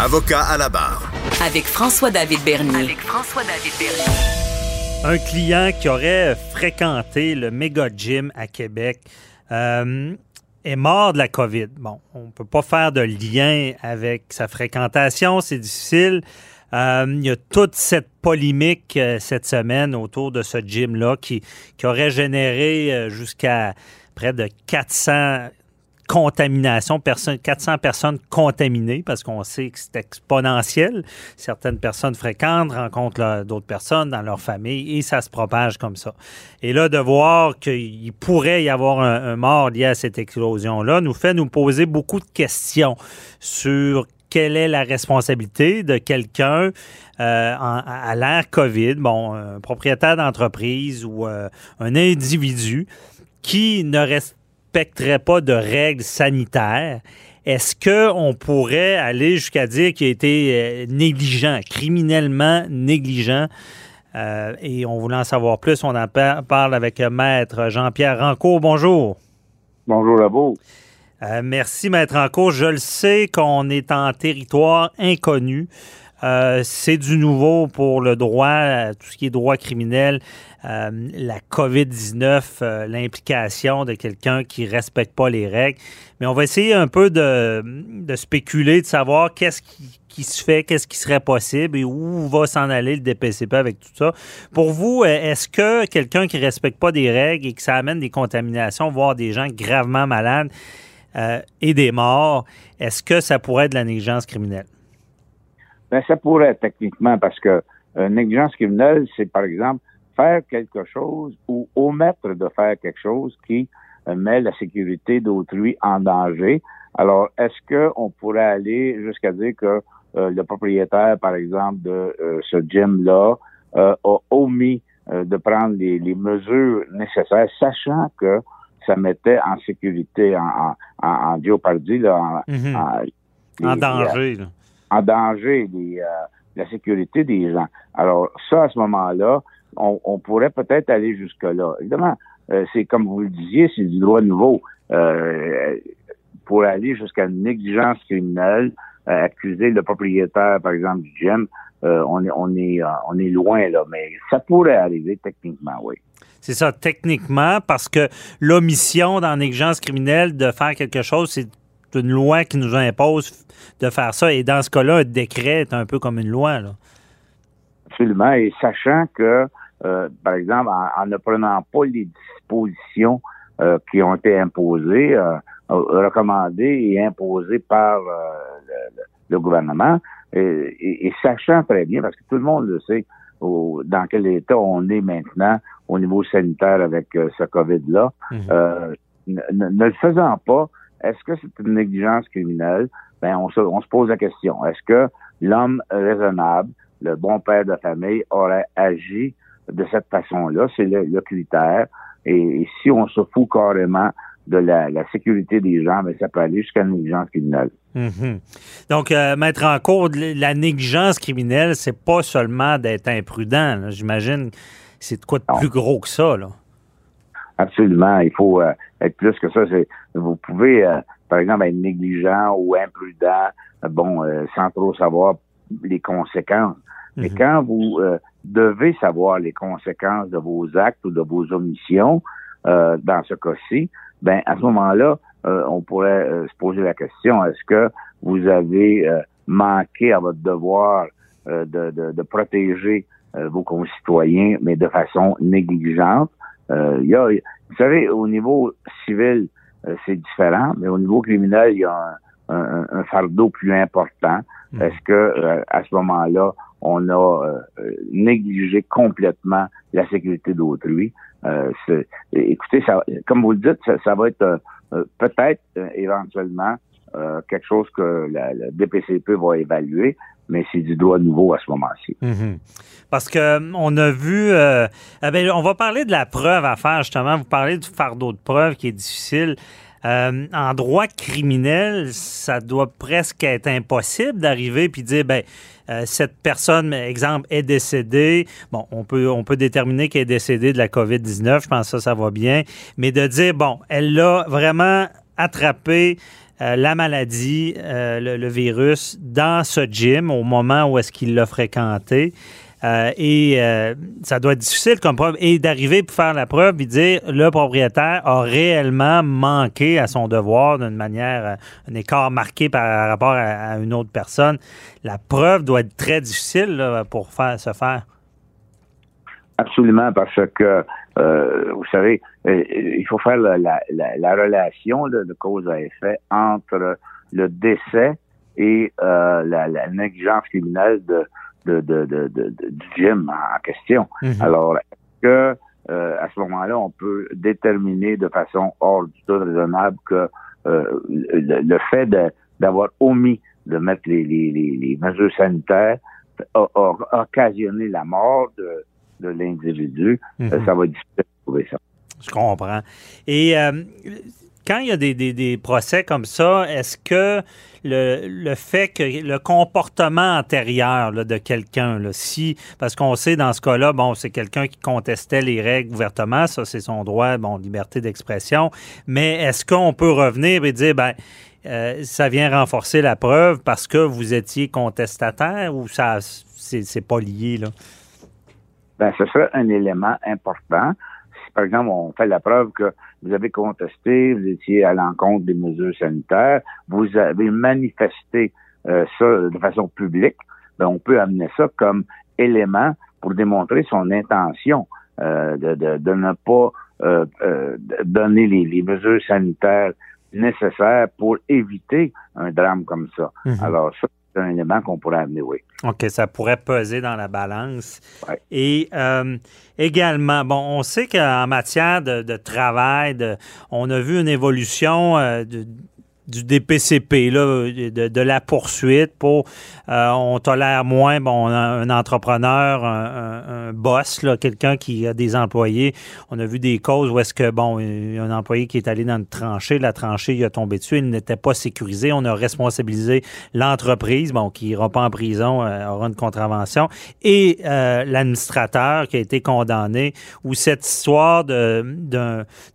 Avocat à la barre. Avec François-David Bernier. Avec François-David Bernier. Un client qui aurait fréquenté le méga gym à Québec euh, est mort de la COVID. Bon, on ne peut pas faire de lien avec sa fréquentation, c'est difficile. Euh, il y a toute cette polémique euh, cette semaine autour de ce gym-là qui, qui aurait généré jusqu'à près de 400 contamination, 400 personnes contaminées, parce qu'on sait que c'est exponentiel. Certaines personnes fréquentes rencontrent d'autres personnes dans leur famille et ça se propage comme ça. Et là, de voir qu'il pourrait y avoir un, mort lié à cette explosion-là nous fait nous poser beaucoup de questions sur quelle est la responsabilité de quelqu'un euh, à l'ère COVID, bon, un propriétaire d'entreprise ou euh, un individu qui ne reste respecterait pas de règles sanitaires, est-ce qu'on pourrait aller jusqu'à dire qu'il a été euh, négligent, criminellement négligent? Euh, et on voulait en savoir plus. On en parle avec Maître Jean-Pierre Rancourt. Bonjour. Bonjour à vous. Euh, merci, Maître Rancourt. Je le sais qu'on est en territoire inconnu. Euh, c'est du nouveau pour le droit, tout ce qui est droit criminel, euh, la COVID-19, l'implication de quelqu'un qui ne respecte pas les règles. Mais on va essayer un peu de, spéculer, de savoir qu'est-ce qui, se fait, qu'est-ce qui serait possible et où va s'en aller le DPCP avec tout ça. Pour vous, est-ce que quelqu'un qui ne respecte pas des règles et que ça amène des contaminations, voire des gens gravement malades euh, et des morts, est-ce que ça pourrait être de la négligence criminelle? Ben, ça pourrait techniquement, parce que euh, négligence criminelle, c'est par exemple faire quelque chose ou omettre de faire quelque chose qui euh, met la sécurité d'autrui en danger. Alors, est-ce qu'on pourrait aller jusqu'à dire que euh, le propriétaire, par exemple, de ce gym-là a omis de prendre les, mesures nécessaires, sachant que ça mettait en sécurité, en, en, en, en là, en, en danger. Là en danger euh, la sécurité des gens. Alors ça, à ce moment-là, on, pourrait peut-être aller jusque-là. Évidemment, euh, c'est comme vous le disiez, c'est du droit nouveau. Euh, pour aller jusqu'à une négligence criminelle, accuser le propriétaire, par exemple, du gym, on est on est on est loin là, mais ça pourrait arriver techniquement, oui. C'est ça, techniquement, parce que l'omission dans négligence criminelle de faire quelque chose, c'est une loi qui nous impose de faire ça. Et dans ce cas-là, un décret est un peu comme une loi. Là. Absolument. Et sachant que, euh, par exemple, en, ne prenant pas les dispositions euh, qui ont été imposées, euh, recommandées et imposées par le, gouvernement, et, sachant très bien, parce que tout le monde le sait, dans quel état on est maintenant au niveau sanitaire avec ce COVID-là, mm-hmm. ne, le faisant pas, est-ce que c'est une négligence criminelle? Ben, on se, on se pose la question. Est-ce que l'homme raisonnable, le bon père de famille, aurait agi de cette façon-là? C'est le, critère. Et, si on se fout carrément de la, sécurité des gens, ben, ça peut aller jusqu'à une négligence criminelle. Mm-hmm. Donc, euh, mettre en cause la négligence criminelle, c'est pas seulement d'être imprudent. J'imagine c'est de quoi de plus gros que ça. Là. Absolument. Il faut euh, être plus que ça. Vous pouvez, euh, par exemple, être négligent ou imprudent, bon, euh, sans trop savoir les conséquences. Mais mhm. quand vous devez savoir les conséquences de vos actes ou de vos omissions, dans ce cas-ci, ben à ce moment-là, on pourrait se poser la question est-ce que vous avez manqué à votre devoir de, de, de, protéger vos concitoyens, mais de façon négligente? Euh, y a, vous savez, au niveau civil, euh, c'est différent, mais au niveau criminel, il y a un, un, fardeau plus important. Hmm. Est-ce que euh, à ce moment-là, on a euh, négligé complètement la sécurité d'autrui? écoutez, ça, comme vous le dites, ça, ça va être peut-être éventuellement quelque chose que la, la, DPCP va évaluer, mais c'est du droit nouveau à ce moment-ci. Mhm. Parce que euh, on a vu, euh, eh ben, on va parler de la preuve à faire justement. Vous parlez du fardeau de preuve qui est difficile. Euh, en droit criminel, ça doit presque être impossible d'arriver puis dire ben cette personne, exemple, est décédée. Bon, on peut on peut déterminer qu'elle est décédée de la COVID-19. Je pense que ça, ça va bien. Mais de dire bon, elle l'a vraiment attrapé la maladie, le, virus, dans ce gym au moment où est-ce qu'il l'a fréquenté. Euh, et euh, ça doit être difficile comme preuve. Et d'arriver pour faire la preuve et dire le propriétaire a réellement manqué à son devoir d'une manière, euh, un écart marqué par rapport à, une autre personne. La preuve doit être très difficile pour faire, se faire. Absolument, parce que, vous savez, il faut faire la, relation de cause à effet entre le décès et la, négligence criminelle de, de, de, de, du gym en question. Mhm. Alors, est-ce que euh, à ce moment-là, on peut déterminer de façon hors du tout raisonnable que euh, le, fait d'avoir omis de mettre les, les, les, mesures sanitaires a, occasionné la mort de, de l'individu, mhm. ça va être difficile de trouver ça. Je comprends. Et euh, quand il y a des, des, procès comme ça, est-ce que le, le, fait que le comportement antérieur de quelqu'un, si, parce qu'on sait dans ce cas-là, bon, c'est quelqu'un qui contestait les règles ouvertement, ça c'est son droit, bon, liberté d'expression, mais est-ce qu'on peut revenir et dire, ben, euh, ça vient renforcer la preuve parce que vous étiez contestataire ou ça, c'est pas lié, là? Ben, ce serait un élément important. Si, par exemple, on fait la preuve que vous avez contesté, vous étiez à l'encontre des mesures sanitaires, vous avez manifesté euh, ça de façon publique, ben, on peut amener ça comme élément pour démontrer son intention euh, de, de, ne pas euh, donner les, les, mesures sanitaires nécessaires pour éviter un drame comme ça. Mhm. Alors ça, un élément qu'on pourrait amener, oui. OK, ça pourrait peser dans la balance. Et euh, également, bon, on sait qu'en matière de, travail, on a vu une évolution euh, de, du DPCP, là, de, la poursuite pour euh, on tolère moins bon un entrepreneur, un, boss, là, quelqu'un qui a des employés. On a vu des causes où est-ce que bon, un employé qui est allé dans une tranchée, la tranchée il a tombé dessus, il n'était pas sécurisé. On a responsabilisé l'entreprise, bon, qui ira pas en prison, euh, aura une contravention, et euh, l'administrateur qui a été condamné. Ou cette histoire de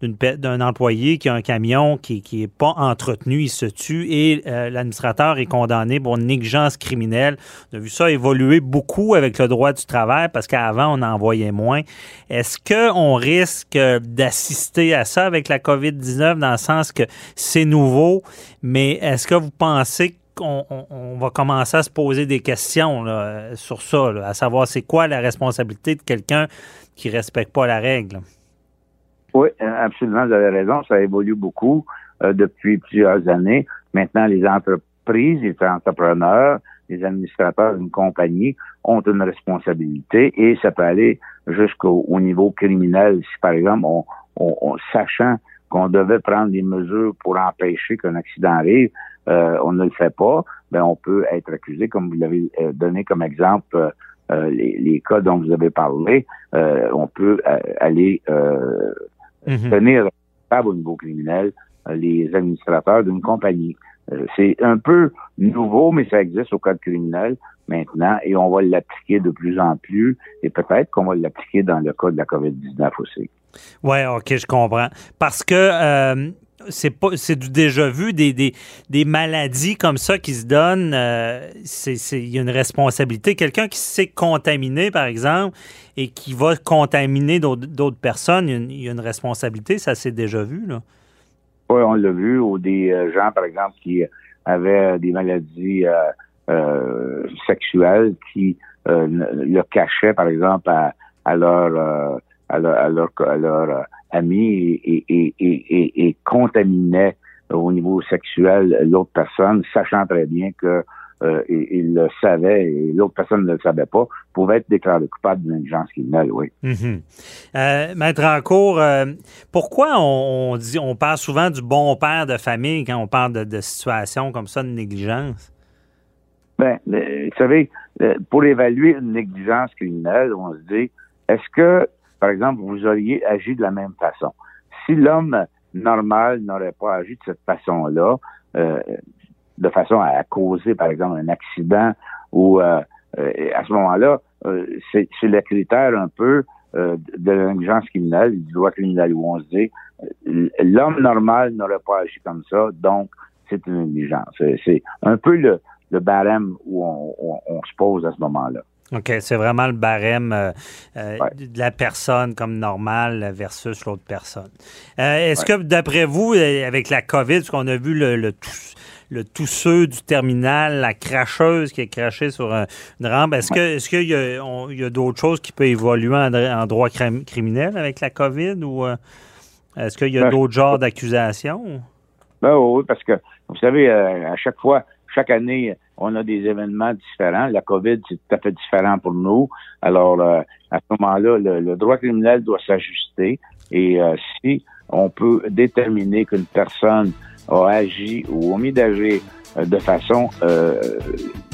d'un employé qui a un camion qui qui est pas entretenu il se tue et euh, l'administrateur est condamné pour négligence criminelle. On a vu ça évoluer beaucoup avec le droit du travail parce qu'avant, on en voyait moins. Est-ce qu'on risque d'assister à ça avec la COVID-19 dans le sens que c'est nouveau, mais est-ce que vous pensez qu'on va commencer à se poser des questions sur ça, à savoir c'est quoi la responsabilité de quelqu'un qui ne respecte pas la règle? Oui, absolument, vous avez raison, ça évolue beaucoup. Euh, depuis plusieurs années. Maintenant, les entreprises, les entrepreneurs, les administrateurs d'une compagnie ont une responsabilité et ça peut aller jusqu'au niveau criminel. Si, par exemple, on, sachant qu'on devait prendre des mesures pour empêcher qu'un accident arrive, euh, on ne le fait pas, ben on peut être accusé, comme vous l'avez euh, donné comme exemple, les, cas dont vous avez parlé, on peut aller mm-hmm. tenir responsable au niveau criminel euh, les administrateurs d'une compagnie. Euh, c'est un peu nouveau, mais ça existe au code criminel maintenant et on va l'appliquer de plus en plus et peut-être qu'on va l'appliquer dans le cas de la COVID-19 aussi. Oui, OK, je comprends. Parce que euh, c'est pas du déjà vu des, des, maladies comme ça qui se donnent c'est il y a une responsabilité quelqu'un qui s'est contaminé par exemple et qui va contaminer d'autres personnes il y, a une, responsabilité ça s'est déjà vu là on l'a vu, ou des euh, gens, par exemple, qui avaient des maladies euh, euh, sexuelles qui le cachaient, par exemple, à, à leur à leur, amis et, et, et, et, contaminaient au niveau sexuel l'autre personne, sachant très bien que euh, il, le savait et l'autre personne ne le savait pas, pouvait être déclaré coupable d'une négligence criminelle, oui. Mm Maître Rancourt, euh, pourquoi on, dit, on parle souvent du bon père de famille quand on parle de, de situations comme ça de négligence? Ben, vous savez, pour évaluer une négligence criminelle, on se dit, est-ce que, par exemple, vous auriez agi de la même façon? Si l'homme normal n'aurait pas agi de cette façon-là, euh, de façon à causer, par exemple, un accident ou euh, euh, à ce moment-là, euh, c'est le critère un peu de l'ingérence criminelle, du droit criminel, où on se dit l'homme normal n'aurait pas agi comme ça, donc c'est une négligence. C'est un peu le, le barème où on, se pose à ce moment-là. OK, c'est vraiment le barème euh, euh, de la personne comme normale versus l'autre personne. Euh, est-ce que, d'après vous, avec la COVID, ce qu'on a vu le, le, le tousseux du terminal, la cracheuse qui est crachée sur une rampe, est-ce que est-ce qu'il y a, d'autres choses qui peuvent évoluer en, droit criminel avec la COVID ou est-ce qu'il y a ben, d'autres genres d'accusations? Ben oui, parce que, vous savez, à chaque fois, chaque année, on a des événements différents. La COVID, c'est tout à fait différent pour nous. Alors, euh, à ce moment-là, le, droit criminel doit s'ajuster. Et euh, si on peut déterminer qu'une personne a agi ou omis d'agir euh, de façon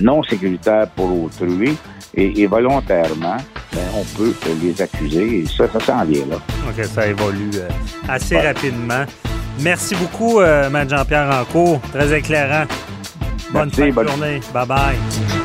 non sécuritaire pour autrui et, volontairement, ben, on peut les accuser. Et ça, ça s'en vient là. OK, ça évolue assez rapidement. Merci beaucoup, euh, Jean-Pierre Rancourt. Très éclairant. Bonne fin de journée. Bye bye.